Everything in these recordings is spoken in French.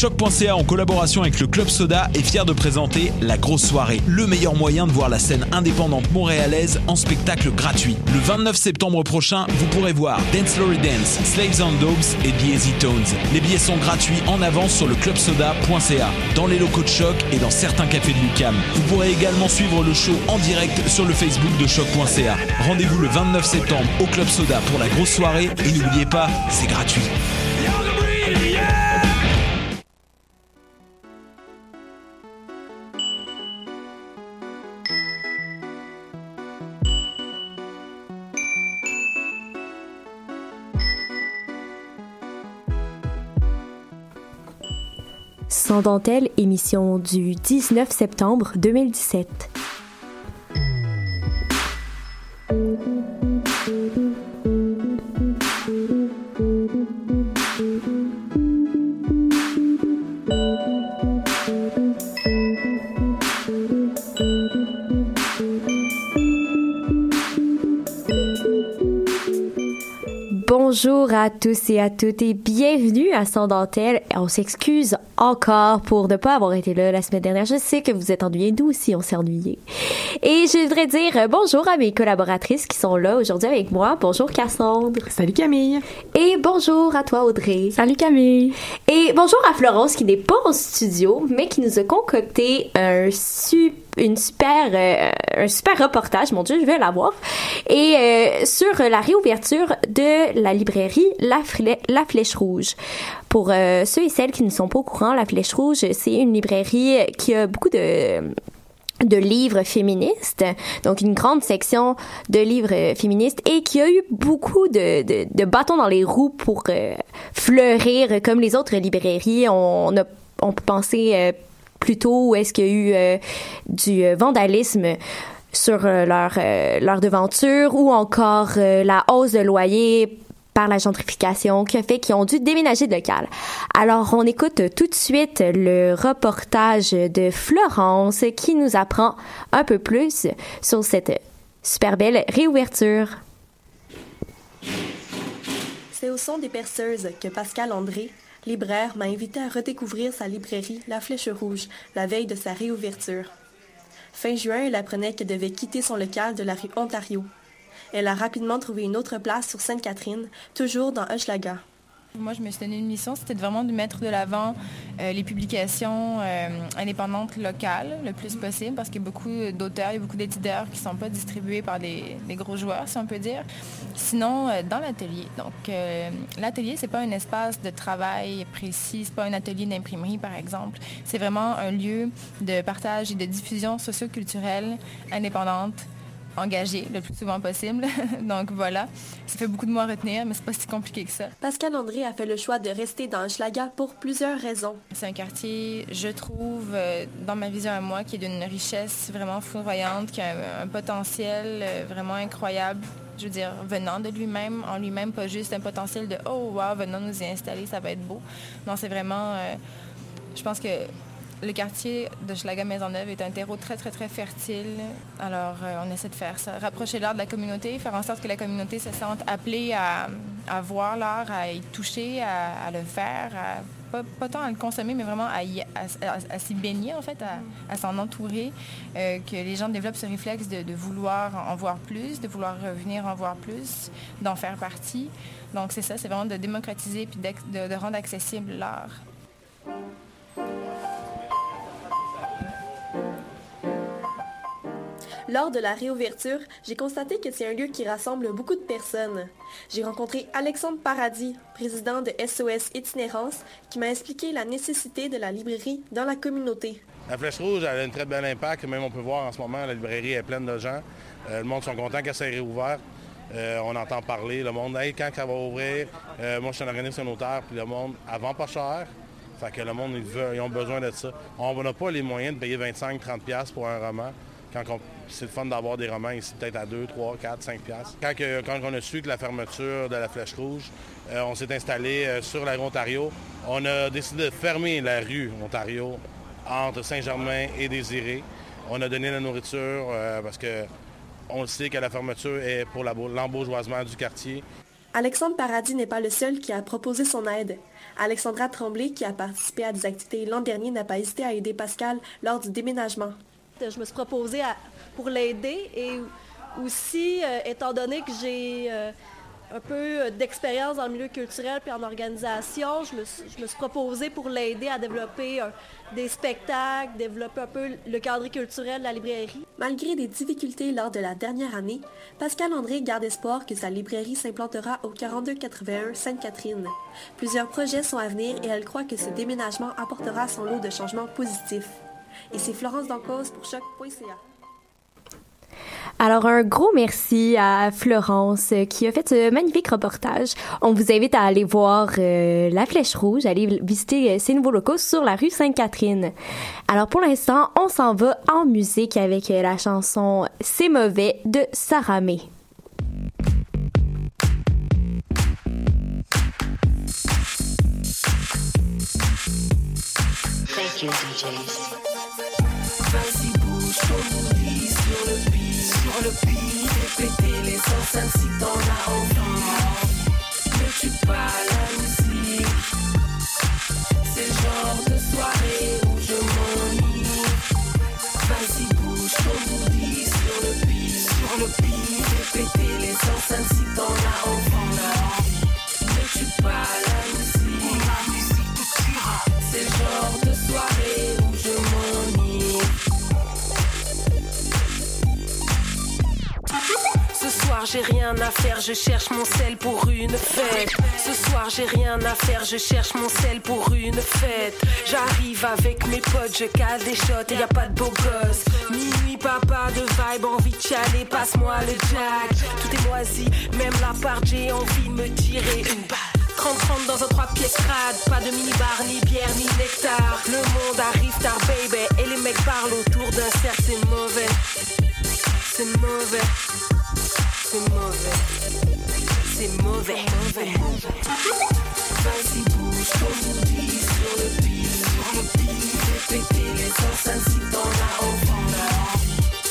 Choc.ca en collaboration avec le Club Soda est fier de présenter La Grosse Soirée, le meilleur moyen de voir la scène indépendante montréalaise en spectacle gratuit. Le 29 septembre prochain, vous pourrez voir Dance Lory Dance, Slaves on Dogs et The Easy Tones. Les billets sont gratuits en avance sur le clubsoda.ca, dans les locaux de Choc et dans certains cafés de Lucam. Vous pourrez également suivre le show en direct sur le Facebook de Choc.ca. Rendez-vous le 29 septembre au Club Soda pour la grosse soirée et n'oubliez pas, c'est gratuit. Sans dentelle, émission du 19 septembre 2017. Bonjour à tous et à toutes et bienvenue à Sans Dentelle. On s'excuse encore pour ne pas avoir été là la semaine dernière. Je sais que vous êtes ennuyés, nous aussi on s'est ennuyés. Et je voudrais dire bonjour à mes collaboratrices qui sont là aujourd'hui avec moi. Bonjour Cassandre. Salut Camille. Et bonjour à toi Audrey. Salut Camille. Et bonjour à Florence qui n'est pas en studio mais qui nous a concocté un super une super euh, un super reportage mon dieu je vais l'avoir et euh, sur la réouverture de la librairie la, la flèche rouge pour euh, ceux et celles qui ne sont pas au courant la flèche rouge c'est une librairie qui a beaucoup de de livres féministes, donc une grande section de livres féministes et qui a eu beaucoup de, de, de bâtons dans les roues pour fleurir comme les autres librairies. On, a, on peut penser plutôt où est-ce qu'il y a eu euh, du euh, vandalisme sur euh, leur, leur devanture ou encore la hausse de loyer par la gentrification qui a fait qu'ils ont dû déménager de local. Alors, on écoute tout de suite le reportage de Florence qui nous apprend un peu plus sur cette super belle réouverture. C'est au son des perceuses que Pascal André, libraire m'a invité à redécouvrir sa librairie La Flèche Rouge la veille de sa réouverture. Fin juin, elle apprenait qu'elle devait quitter son local de la rue Ontario. Elle a rapidement trouvé une autre place sur Sainte-Catherine, toujours dans Hochelaga. Moi, je me suis donné une mission, c'était vraiment de mettre de l'avant euh, les publications euh, indépendantes locales le plus possible, parce qu'il y a beaucoup d'auteurs, il y a beaucoup d'éditeurs qui ne sont pas distribués par des, gros joueurs, si on peut dire. Sinon, euh, dans l'atelier. Donc, l'atelier, c'est pas un espace de travail précis, c'est pas un atelier d'imprimerie, par exemple. C'est vraiment un lieu de partage et de diffusion socioculturelle indépendante engagé le plus souvent possible. Donc voilà, ça fait beaucoup de mots à retenir, mais c'est pas si compliqué que ça. Pascal André a fait le choix de rester dans Schlaga pour plusieurs raisons. C'est un quartier, je trouve, euh, dans ma vision à moi, qui est d'une richesse vraiment foudroyante, qui a un, potentiel euh, vraiment incroyable je veux dire, venant de lui-même, en lui-même, pas juste un potentiel de oh wow, venons nous y installer, ça va être beau. Non, c'est vraiment, euh, je pense que le quartier de Schlager-Maisonneuve est un terreau très, très, très fertile. Alors, euh, on essaie de faire ça. Rapprocher l'art de la communauté, faire en sorte que la communauté se sente appelée à, voir l'art, à y toucher, à, le faire, pas, pas, tant à le consommer, mais vraiment à, s'y baigner, en fait, à, s'en entourer, euh, que les gens développent ce réflexe de, vouloir en voir plus, de vouloir revenir en voir plus, d'en faire partie. Donc, c'est ça, c'est vraiment de démocratiser de, de rendre accessible l'art. Lors de la réouverture, j'ai constaté que c'est un lieu qui rassemble beaucoup de personnes. J'ai rencontré Alexandre Paradis, président de SOS Itinérance, qui m'a expliqué la nécessité de la librairie dans la communauté. La Flèche Rouge a un très bel impact. Même on peut voir en ce moment, la librairie est pleine de gens. Euh, le monde sont contents qu'elle s'est réouverte. Euh, on entend parler, le monde, hey, quand ça va ouvrir, euh, moi je suis un organisme notaire, puis le monde, avant pas cher, fait que le monde, ils, ils ont besoin de ça. On n'a pas les moyens de payer 25-30$ pour un roman. Quand c'est le fun d'avoir des romans ici, peut-être à 2, 3, 4, 5 piastres. Quand, on a su que la fermeture de la Flèche Rouge, euh, on s'est installé euh, sur la rue Ontario. On a décidé de fermer la rue Ontario entre Saint-Germain et Désiré. On a donné la nourriture euh, parce que on le sait que la fermeture est pour l'embourgeoisement du quartier. Alexandre Paradis n'est pas le seul qui a proposé son aide. Alexandra Tremblay, qui a participé à des activités l'an dernier, n'a pas hésité à aider Pascal lors du déménagement. Je me suis proposée pour l'aider et aussi, euh, étant donné que j'ai euh, un peu d'expérience dans le milieu culturel puis en organisation, je me, je me suis proposée pour l'aider à développer des spectacles, développer un peu le cadre culturel de la librairie. Malgré des difficultés lors de la dernière année, Pascal André garde espoir que sa librairie s'implantera au 4281 Sainte-Catherine. Plusieurs projets sont à venir et elle croit que ce déménagement apportera son lot de changements positifs. Et c'est Florence Dancause pour choc.ca. Alors, un gros merci à Florence euh, qui a fait ce magnifique reportage. On vous invite à aller voir euh, La Flèche Rouge, aller visiter euh, ces nouveaux locaux sur la rue Sainte-Catherine. Alors, pour l'instant, on s'en va en musique avec la chanson C'est mauvais de Saramé. Thank you, DJs. Sur le beat, sur le beat. Et péter les enceintes si t'en as envie. Ne tue pas la musique. C'est le genre de soirée où je m'ennuie. Vas-y, bouge sur le beat, sur le beat. Et péter les enceintes si t'en as envie. J'ai rien à faire, je cherche mon sel pour une fête. Ce soir j'ai rien à faire, je cherche mon sel pour une fête. J'arrive avec mes potes, je cale des shots et y a pas de beau gosse. Minuit papa de vibe, envie de chialer, passe-moi le jack. Tout est moisi, même la part j'ai envie de me tirer une balle. 30-30 dans un 3 pièces crade Pas de mini-bar, ni bière, ni nectar Le monde arrive tard baby Et les mecs parlent autour d'un cercle C'est mauvais C'est mauvais C'est mauvais. C'est mauvais. Vas-y bouge ton booty sur le beat Sur le beat Fais péter les enceintes si t'en as envie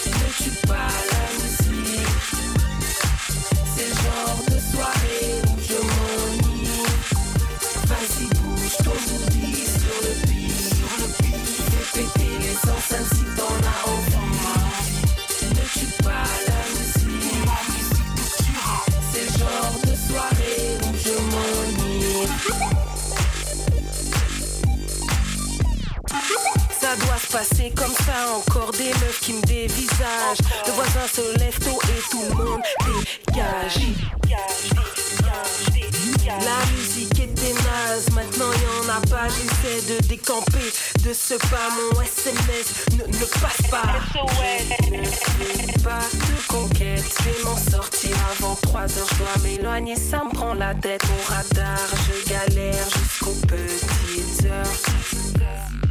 Ne tue pas la musique passer comme ça, encore des meufs qui me dévisagent. Le voisin se lève tôt et tout le monde dégage. La musique était naze, maintenant y'en a pas, j'essaie de décamper de ce pas, mon SMS ne, ne passe pas. Ne pas de conquête, je m'en sortir avant 3 heures, je dois m'éloigner, ça me prend la tête, mon radar, je galère jusqu'aux petites heures.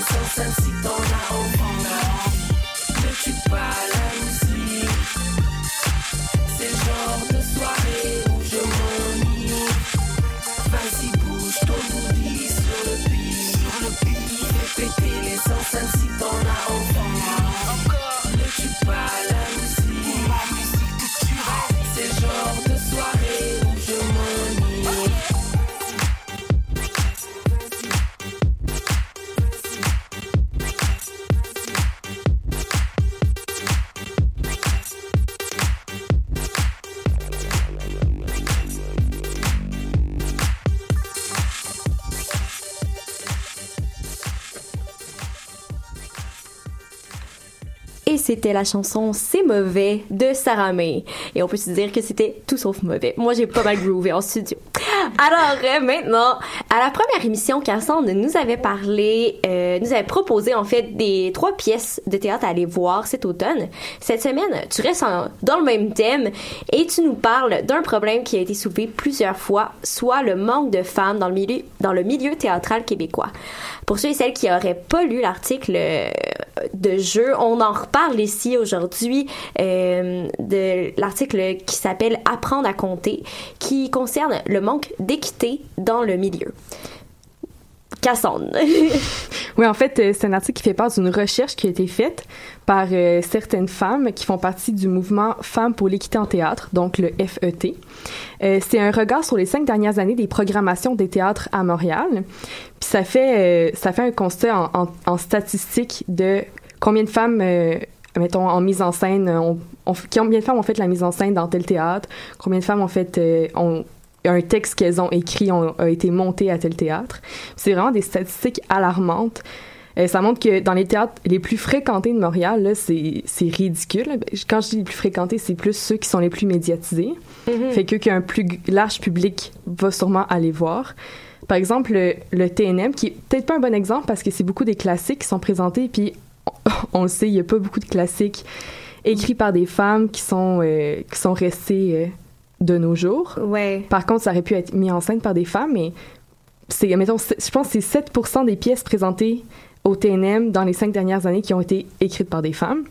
Ils sont dans la. Ne tue pas c'était la chanson C'est mauvais de Sarah May. Et on peut se dire que c'était tout sauf mauvais. Moi, j'ai pas mal groové en studio. Alors, euh, maintenant, à la première émission, Cassandre nous avait parlé, euh, nous avait proposé en fait des trois pièces de théâtre à aller voir cet automne. Cette semaine, tu restes dans le même thème et tu nous parles d'un problème qui a été soulevé plusieurs fois, soit le manque de femmes dans le milieu, dans le milieu théâtral québécois. Pour ceux et celles qui n'auraient pas lu l'article euh, de jeu, on en reparle ici aujourd'hui euh, de l'article qui s'appelle Apprendre à compter, qui concerne le manque d'équité dans le milieu. Cassandre. Oui, en fait, euh, c'est un article qui fait part d'une recherche qui a été faite par euh, certaines femmes qui font partie du mouvement Femmes pour l'équité en théâtre, donc le FET. Euh, c'est un regard sur les cinq dernières années des programmations des théâtres à Montréal. Puis ça fait, ça fait un constat en, en, en statistiques de combien de femmes, mettons, en mise en scène, ont, ont- combien de femmes ont fait la mise en scène dans tel théâtre, combien de femmes ont fait, ont, un texte qu'elles ont écrit ont- a été monté à tel théâtre. C'est vraiment des statistiques alarmantes. Euh, ça montre que dans les théâtres les plus fréquentés de Montréal, là, c'est c'est ridicule. Ben, Quand je dis les plus fréquentés, c'est plus ceux qui sont les plus médiatisés. Mhm. Fait que qu'un plus large public va sûrement aller voir. Par exemple, le, le TNM, qui est peut-être pas un bon exemple parce que c'est beaucoup des classiques qui sont présentés, puis on, on le sait, il y a pas beaucoup de classiques écrits par des femmes qui sont, euh, qui sont restées euh, de nos jours. Ouais. Par contre, ça aurait pu être mis en scène par des femmes, mais c'est, mettons, je pense que c'est 7 des pièces présentées au TNM dans les cinq dernières années qui ont été écrites par des femmes.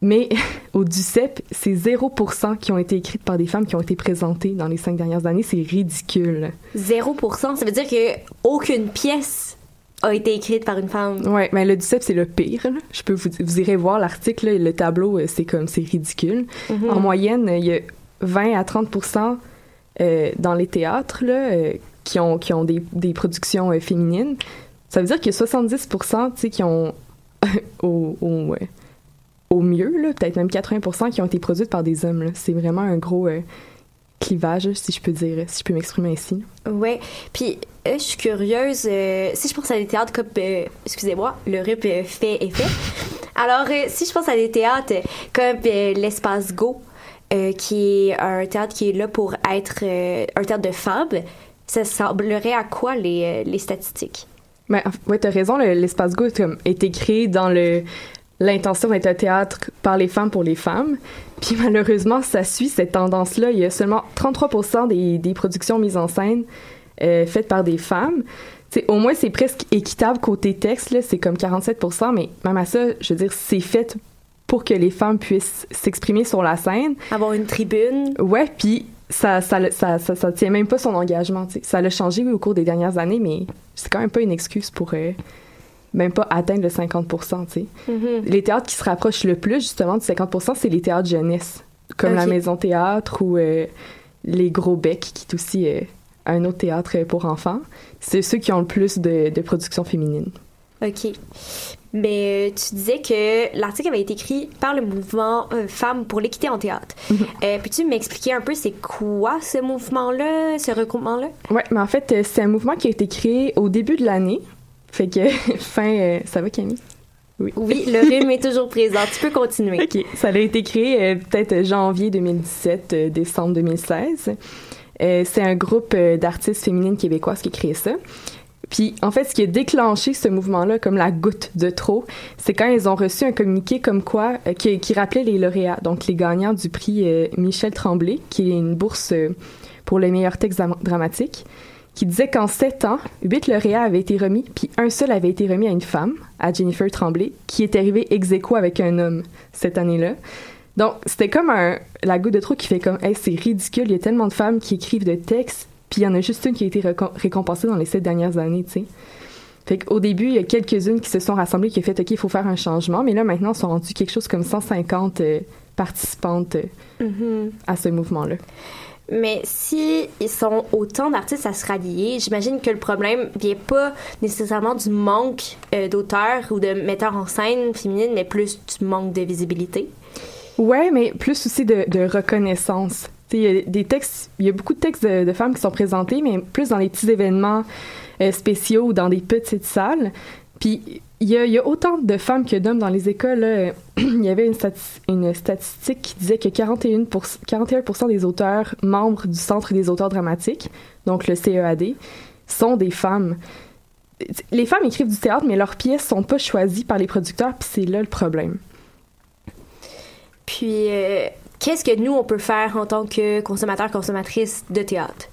Mais au DUCEP, c'est 0% qui ont été écrites par des femmes qui ont été présentées dans les cinq dernières années. C'est ridicule. 0%, ça veut dire que aucune pièce a été écrite par une femme? Ouais, mais le DUCEP, c'est le pire. là. Je peux vous, vous irez voir l'article, le tableau, euh, c'est comme, c'est ridicule. Mhm. En moyenne, il y a 20 à 30% euh, dans les théâtres là, euh, qui ont, qui ont des, des productions euh, féminines. Ça veut dire qu'il y a 70 tu sais, qui ont, au, au, euh, au mieux, peut-être même 80 qui ont été produites par des hommes. C'est vraiment un gros clivage, si je peux dire, si je peux m'exprimer ainsi. Ouais. Puis, je suis curieuse. si je pense à des théâtres comme, excusez-moi, le RIP fait et fait. Alors, si je pense à des théâtres comme l'Espace Go, euh, qui est un théâtre qui est là pour être euh, un théâtre de femmes, ça semblerait à quoi les, euh, les statistiques? Mais ouais, t'as raison, le- l'espace Go est, créé dans le l'intention d'être un théâtre par les femmes pour les femmes. Puis malheureusement, ça suit cette tendance-là. Il y a seulement 33 des, des productions mises en scène faites par des femmes. T'sais, au moins, c'est presque équitable côté texte, c'est comme 47% mais même à ça, je veux dire, c'est fait pour que les femmes puissent s'exprimer sur la scène. Avoir une tribune. Ouais, puis ça ça, ça, ça, ça tient même pas son engagement. tu sais. Ça l'a changé oui, au cours des dernières années, mais c'est quand même pas une excuse pour euh, même pas atteindre le 50 tu sais. Mhm. Les théâtres qui se rapprochent le plus justement du 50% c'est les théâtres jeunesse, comme la. Maison Théâtre ou euh, les Gros Becs, qui est aussi euh, un autre théâtre pour enfants. C'est ceux qui ont le plus de, de production féminine. OK. Mais euh, tu disais que l'article avait été écrit par le mouvement euh, Femmes pour l'équité en théâtre. Euh, Peux-tu m'expliquer un peu c'est quoi ce mouvement-là, ce regroupement-là? Ouais, mais en fait, euh, c'est un mouvement qui a été créé au début de l'année. Fait que fin, euh, ça va Camille? Oui. Oui, le rhume est toujours présent. Tu peux continuer. OK. Ça a été créé peut-être janvier 2017, euh, décembre 2016. Euh, c'est un groupe d'artistes féminines québécoises qui a créé ça. Puis, en fait, ce qui a déclenché ce mouvement-là, comme la goutte de trop, c'est quand ils ont reçu un communiqué comme quoi, euh, qui, rappelait les lauréats, donc les gagnants du prix euh, Michel Tremblay, qui est une bourse euh, pour les meilleurs textes dram- dramatiques, qui disait qu'en sept ans, huit lauréats avaient été remis, puis un seul avait été remis à une femme, à Jennifer Tremblay, qui est arrivée ex aequo avec un homme cette année-là. Donc, c'était comme un, la goutte de trop qui fait comme, hey, c'est ridicule, il y a tellement de femmes qui écrivent de textes, puis il y en a juste une qui a été récom- récompensée dans les sept dernières années, tu sais. Fait qu'au début, il y a quelques-unes qui se sont rassemblées, qui ont fait, OK, il faut faire un changement, mais là, maintenant, ils sont rendus quelque chose comme 150 euh, participantes euh, Mhm. à ce mouvement-là. Mais si ils sont autant d'artistes à se rallier, j'imagine que le problème vient pas nécessairement du manque euh, d'auteurs ou de metteurs en scène féminines, mais plus du manque de visibilité. Ouais, mais plus aussi de, de reconnaissance. Il y a des textes, il y a beaucoup de textes de, femmes qui sont présentés, mais plus dans les petits événements euh, spéciaux ou dans des petites salles. Puis il y, a, autant de femmes que d'hommes dans les écoles. il y avait une, stati- une statistique qui disait que 41, 41 des auteurs membres du Centre des auteurs dramatiques, donc le CEAD, sont des femmes. Les femmes écrivent du théâtre, mais leurs pièces sont pas choisies par les producteurs, puis c'est là le problème. Puis, euh, qu'est-ce que nous, on peut faire en tant que consommateurs, consommatrices de théâtre?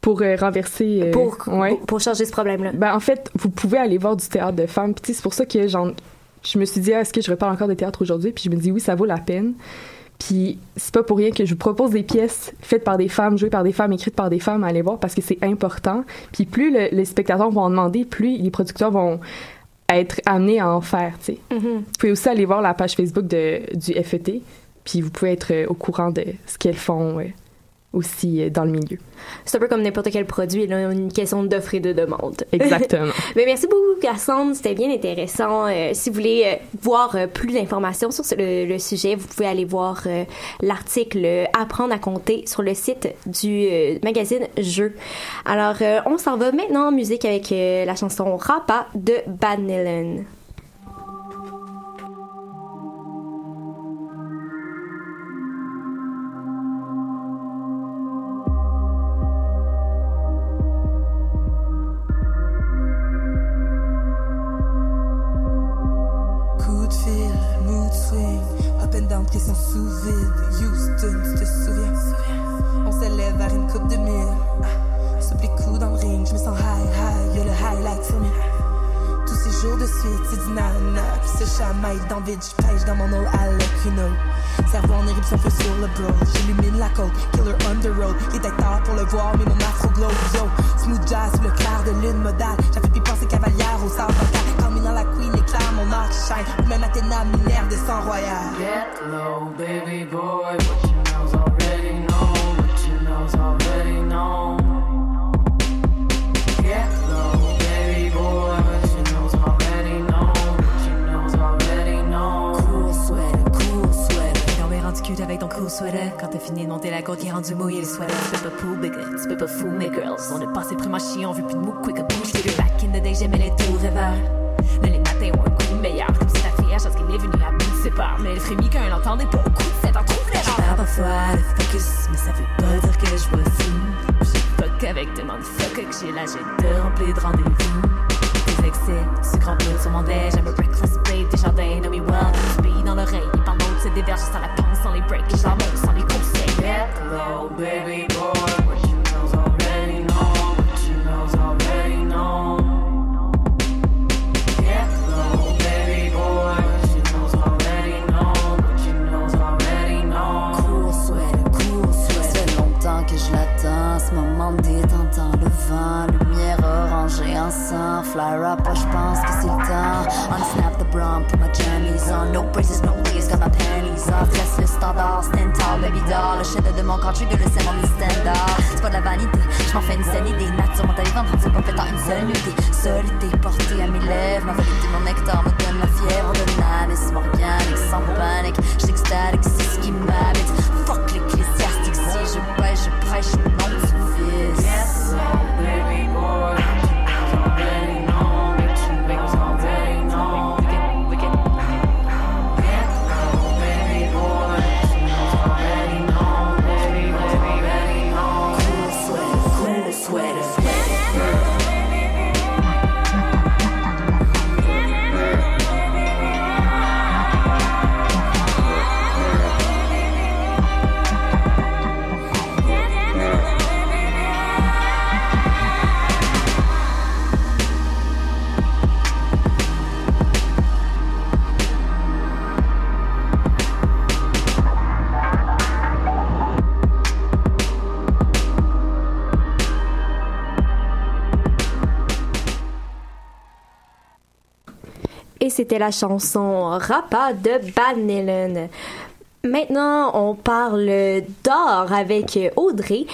Pour euh, renverser... euh, pour, ouais. pour, pour changer ce problème-là? Ben, en fait, vous pouvez aller voir du théâtre de femmes. Puis c'est pour ça que j'en- je me suis dit, ah, est-ce que je reparle encore de théâtre aujourd'hui? Puis je me dis, oui, ça vaut la peine. Puis c'est pas pour rien que je vous propose des pièces faites par des femmes, jouées par des femmes, écrites par des femmes à aller voir parce que c'est important. Puis plus le- les spectateurs vont en demander, plus les producteurs vont être amenés à en faire, tu sais. Mhm. Vous pouvez aussi aller voir la page Facebook de, du FET, puis vous pouvez être euh, au courant de ce qu'elles font euh, aussi euh, dans le milieu. C'est un peu comme n'importe quel produit, là, une question d'offre et de demande. Exactement. Mais merci beaucoup, Cassandre. C'était bien intéressant. Euh, si vous voulez euh, voir euh, plus d'informations sur le, le sujet, vous pouvez aller voir l'article Apprendre à compter sur le site du magazine Jeux. Alors, on s'en va maintenant en musique avec la chanson Rapa de Bad Nylon. Get low, baby boy. What you know's already known. What you know's already known. Get low, baby boy. What you know's already known. What you know's already known. Cool sweater, cool sweater. Non mais rendu cute avec ton cool sweater. Quand t'as fini de monter la côte, qui est rendu mouillé le sweater. Tu peux pas pool bigger, tu peux pas fool mes girls. On est passé près chier, on veut plus de move quick, a figure. Back in the day, j'aimais les tours rêveurs. Là, les matins ont un coup meilleur. Comme à chance qu'elle est venue de ses peurs. Mais elle frémit quand elle entendait pas au coup de cette gens. perds parfois le focus, mais ça veut pas dire que je vois. J'ai fuck avec des motherfuckers que j'ai la j'ai de rempli de rendez-vous. Des excès, sucre en poudre sur mon déj, a reckless babe, des jardins, know me well. Pays dans l'oreille, d'autres, c'est des verges sans la panse, sans les breaks. Je la sans les conseils. Get low, baby boy. C'était la chanson Rapa de Nylon. Maintenant, on parle d'art avec Audrey.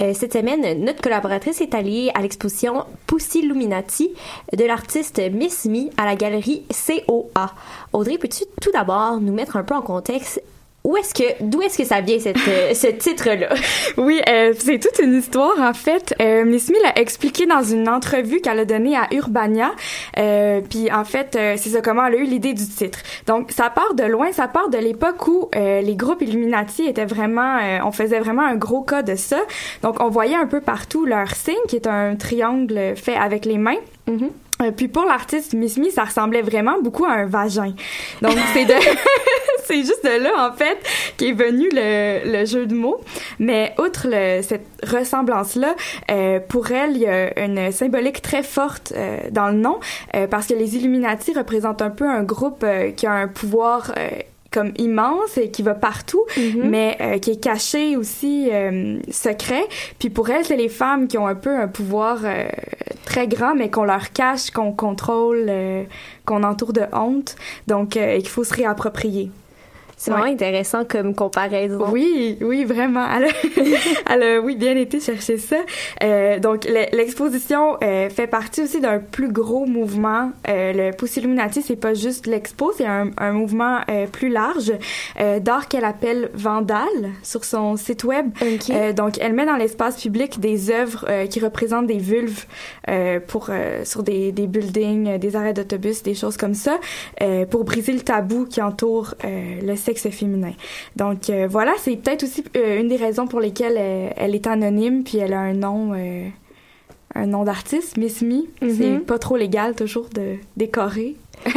Euh, cette semaine, notre collaboratrice est allée à l'exposition Pussy Illuminati de l'artiste Miss Me à la galerie COA. Audrey, peux-tu tout d'abord nous mettre un peu en contexte où est-ce que d'où est-ce que ça vient cette, euh, ce titre-là? Oui, euh, c'est toute une histoire en fait. Euh, Miss Me l'a expliqué dans une entrevue qu'elle a donnée à Urbania. Puis en fait, c'est ça comment elle a eu l'idée du titre. Donc ça part de loin, ça part de l'époque où les groupes Illuminati étaient vraiment, on faisait vraiment un gros cas de ça. Donc on voyait un peu partout leur signe qui est un triangle fait avec les mains. Euh, puis pour l'artiste Miss Me, ça ressemblait vraiment beaucoup à un vagin. Donc c'est de c'est juste de là en fait qu'est venu le, le jeu de mots. Mais outre le- cette ressemblance là, pour elle il y a une symbolique très forte euh, dans le nom euh, parce que les Illuminati représentent un peu un groupe euh, qui a un pouvoir euh, comme immense et qui va partout, mais euh, qui est caché aussi euh, secret. Puis pour elle, c'est les femmes qui ont un peu un pouvoir euh, très grand, mais qu'on leur cache, qu'on contrôle, euh, qu'on entoure de honte, donc euh, et qu'il faut se réapproprier. C'est vraiment intéressant comme comparaison. Oui, oui, vraiment. Elle a, elle a, oui, bien été chercher ça. Euh, donc, le- l'exposition euh, fait partie aussi d'un plus gros mouvement. Euh, le Pouce Illuminati, c'est pas juste l'expo, c'est un, un mouvement plus large d'art qu'elle appelle Vandal sur son site web. Donc, elle met dans l'espace public des œuvres qui représentent des vulves pour sur des, des buildings, des arrêts d'autobus, des choses comme ça, pour briser le tabou qui entoure le sexe féminin. Donc euh, voilà, c'est peut-être aussi euh, une des raisons pour lesquelles euh, elle est anonyme puis elle a un nom euh, un nom d'artiste, Miss Me. C'est Mhm. pas trop légal toujours de décorer.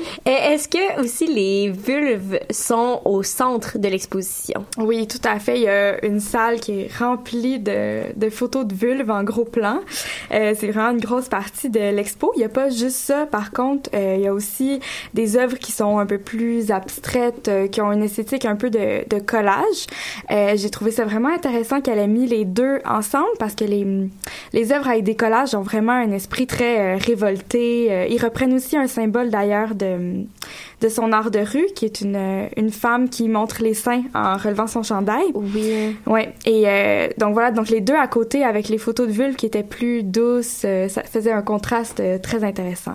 Est-ce que aussi les vulves sont au centre de l'exposition? Oui, tout à fait. Il y a une salle qui est remplie de, photos de vulves en gros plan. Euh, c'est vraiment une grosse partie de l'expo. Il n'y a pas juste ça. Par contre, euh, il y a aussi des œuvres qui sont un peu plus abstraites, euh, qui ont une esthétique un peu de, de collage. J'ai trouvé ça vraiment intéressant qu'elle ait mis les deux ensemble parce que les, les œuvres avec des collages ont vraiment un esprit très révolté. Ils reprennent aussi un symbole d'ailleurs de, de son art de rue, qui est une, une femme qui montre les seins en relevant son chandail. Oui. Ouais. Et euh, donc voilà, donc les deux à côté avec les photos de vulve qui étaient plus douces, euh, ça faisait un contraste euh, très intéressant.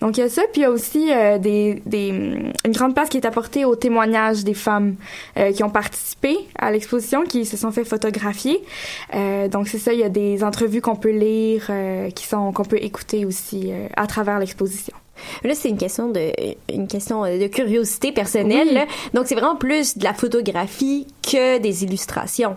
Donc il y a ça, puis il y a aussi des, des, une grande place qui est apportée aux témoignages des femmes qui ont participé à l'exposition, qui se sont fait photographier. Donc c'est ça, il y a des entrevues qu'on peut lire, qui sont qu'on peut écouter aussi à travers l'exposition. Là, c'est une question de une question euh, de curiosité personnelle. Oui. là. Donc, c'est vraiment plus de la photographie que des illustrations.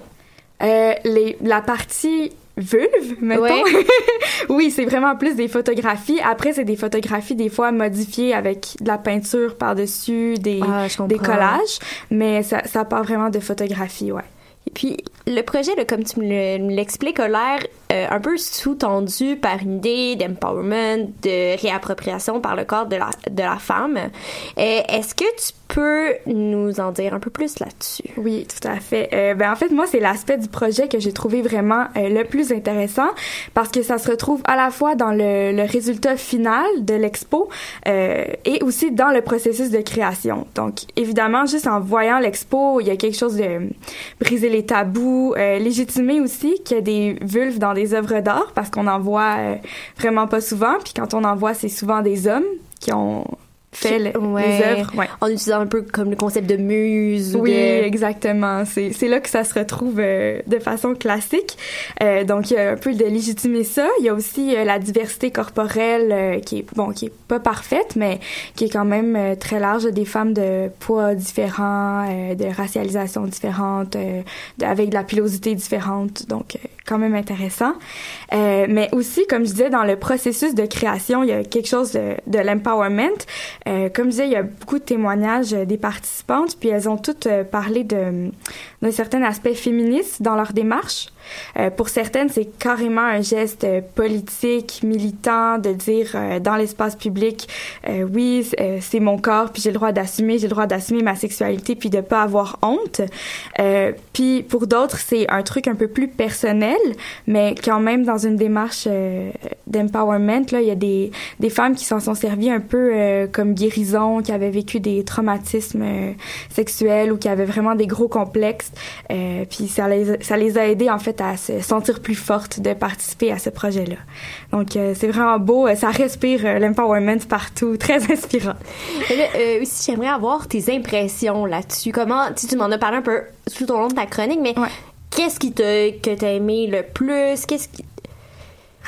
Euh, les, la partie vulve, mettons. Ouais. oui, c'est vraiment plus des photographies. Après, c'est des photographies des fois modifiées avec de la peinture par-dessus, des, Ah, des collages. Mais ça, ça part vraiment de photographie, ouais. Et puis, le projet, là, comme tu me l'expliques, a l'air euh, un peu sous-tendu par une idée d'empowerment, de réappropriation par le corps de la, de la femme. Euh, Est-ce que tu peux nous en dire un peu plus là-dessus? Oui, tout à fait. Euh, ben en fait, moi, c'est l'aspect du projet que j'ai trouvé vraiment le plus intéressant parce que ça se retrouve à la fois dans le, résultat final de l'expo et aussi dans le processus de création. Donc, évidemment, juste en voyant l'expo, il y a quelque chose de briser les tabous, légitimer aussi qu'il y a des vulves dans des œuvres d'art parce qu'on en voit euh, vraiment pas souvent. Puis quand on en voit, c'est souvent des hommes qui ont fait Ouais. les œuvres. Ouais. En utilisant un peu comme le concept de muse. ou Oui, de- exactement. C'est c'est là que ça se retrouve euh, de façon classique. Euh, donc, il y a un peu de légitimer ça. Il y a aussi euh, la diversité corporelle qui est bon, qui est pas parfaite, mais qui est quand même très large. Des femmes de poids différents, de racialisation différente, de- avec de la pilosité différente. Donc, quand même intéressant. Mais aussi, comme je disais, dans le processus de création, il y a quelque chose de, de l'empowerment. Euh, comme je disais, il y a beaucoup de témoignages euh, des participantes, puis elles ont toutes euh, parlé de- d'un certain aspect féministe dans leur démarche. Euh, pour certaines, c'est carrément un geste euh, politique, militant, de dire euh, dans l'espace public, euh, oui, euh, c'est mon corps, puis j'ai le droit d'assumer, j'ai le droit d'assumer ma sexualité, puis de pas avoir honte. Puis pour d'autres, c'est un truc un peu plus personnel, mais quand même dans une démarche d'empowerment, là, il y a des, des femmes qui s'en sont servies un peu comme guérison, qui avaient vécu des traumatismes sexuels ou qui avaient vraiment des gros complexes. Euh, puis ça les, ça les a aidés en fait à se sentir plus forte de participer à ce projet-là. Donc, euh, c'est vraiment beau. Ça respire euh, l'empowerment partout. Très inspirant. Euh, aussi, j'aimerais avoir tes impressions là-dessus. Comment, tu, tu m'en as parlé un peu tout au long de ta chronique, mais qu'est-ce qui t'a, que t'as aimé le plus? Qu'est-ce qui...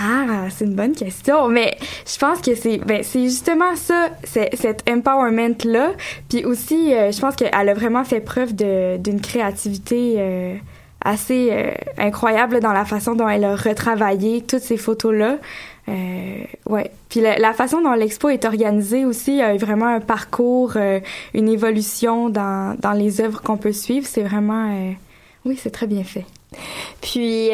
Ah, c'est une bonne question. Mais je pense que c'est ben, c'est justement ça, cet empowerment-là. Puis aussi, euh, je pense qu'elle a vraiment fait preuve de, d'une créativité euh, assez euh, incroyable dans la façon dont elle a retravaillé toutes ces photos-là. ouais. Puis la, la, façon dont l'expo est organisée aussi, il y a vraiment un parcours, une évolution dans, dans les œuvres qu'on peut suivre. C'est vraiment... oui, c'est très bien fait. Puis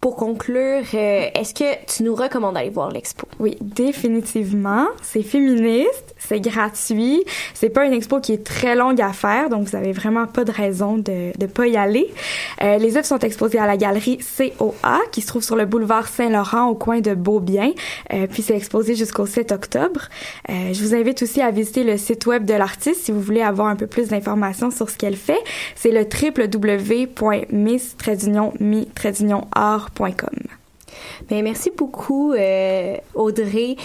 pour conclure, euh, est-ce que tu nous recommandes d'aller voir l'expo? Oui, définitivement. C'est féministe, c'est gratuit. C'est pas une expo qui est très longue à faire, donc vous avez vraiment pas de raison de ne pas y aller. Euh, les œuvres sont exposées à la galerie COA, qui se trouve sur le boulevard Saint-Laurent, au coin de Beaubien. Euh, puis c'est exposé jusqu'au 7 octobre. Euh, je vous invite aussi à visiter le site web de l'artiste si vous voulez avoir un peu plus d'informations sur ce qu'elle fait. C'est le www.miss-mi-art merci beaucoup, euh, Audrey.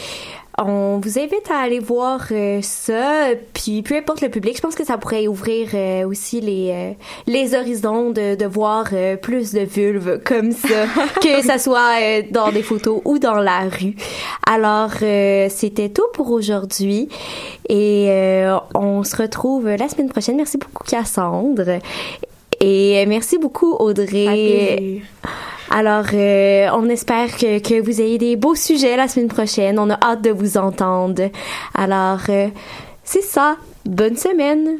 On vous invite à aller voir euh, ça, puis peu importe le public, je pense que ça pourrait ouvrir euh, aussi les les horizons de, de voir plus de vulves comme ça, que ça soit dans des photos ou dans la rue. Alors c'était tout pour aujourd'hui et on se retrouve la semaine prochaine. Merci beaucoup Cassandre et merci beaucoup Audrey. Alors, euh, on espère que, vous ayez des beaux sujets la semaine prochaine. On a hâte de vous entendre. Alors, euh, c'est ça. Bonne semaine.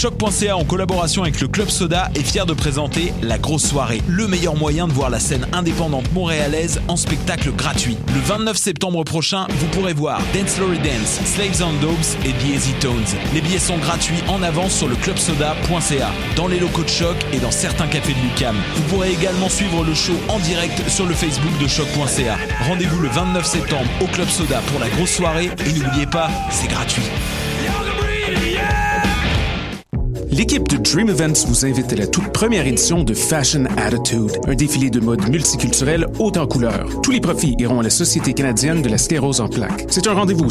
Choc.ca en collaboration avec le Club Soda est fier de présenter La Grosse Soirée, le meilleur moyen de voir la scène indépendante montréalaise en spectacle gratuit. Le 29 septembre prochain, vous pourrez voir Dance Lory Dance, Slaves on Dogs et The Easy Tones. Les billets sont gratuits en avance sur le clubsoda.ca, dans les locaux de Choc et dans certains cafés de Lucam. Vous pourrez également suivre le show en direct sur le Facebook de Choc.ca. Rendez-vous le 29 septembre au Club Soda pour la grosse soirée et n'oubliez pas, c'est gratuit. L'équipe de Dream Events vous invite à la toute première édition de Fashion Attitude, un défilé de mode multiculturel haut en couleurs. Tous les profits iront à la Société canadienne de la sclérose en plaques. C'est un rendez-vous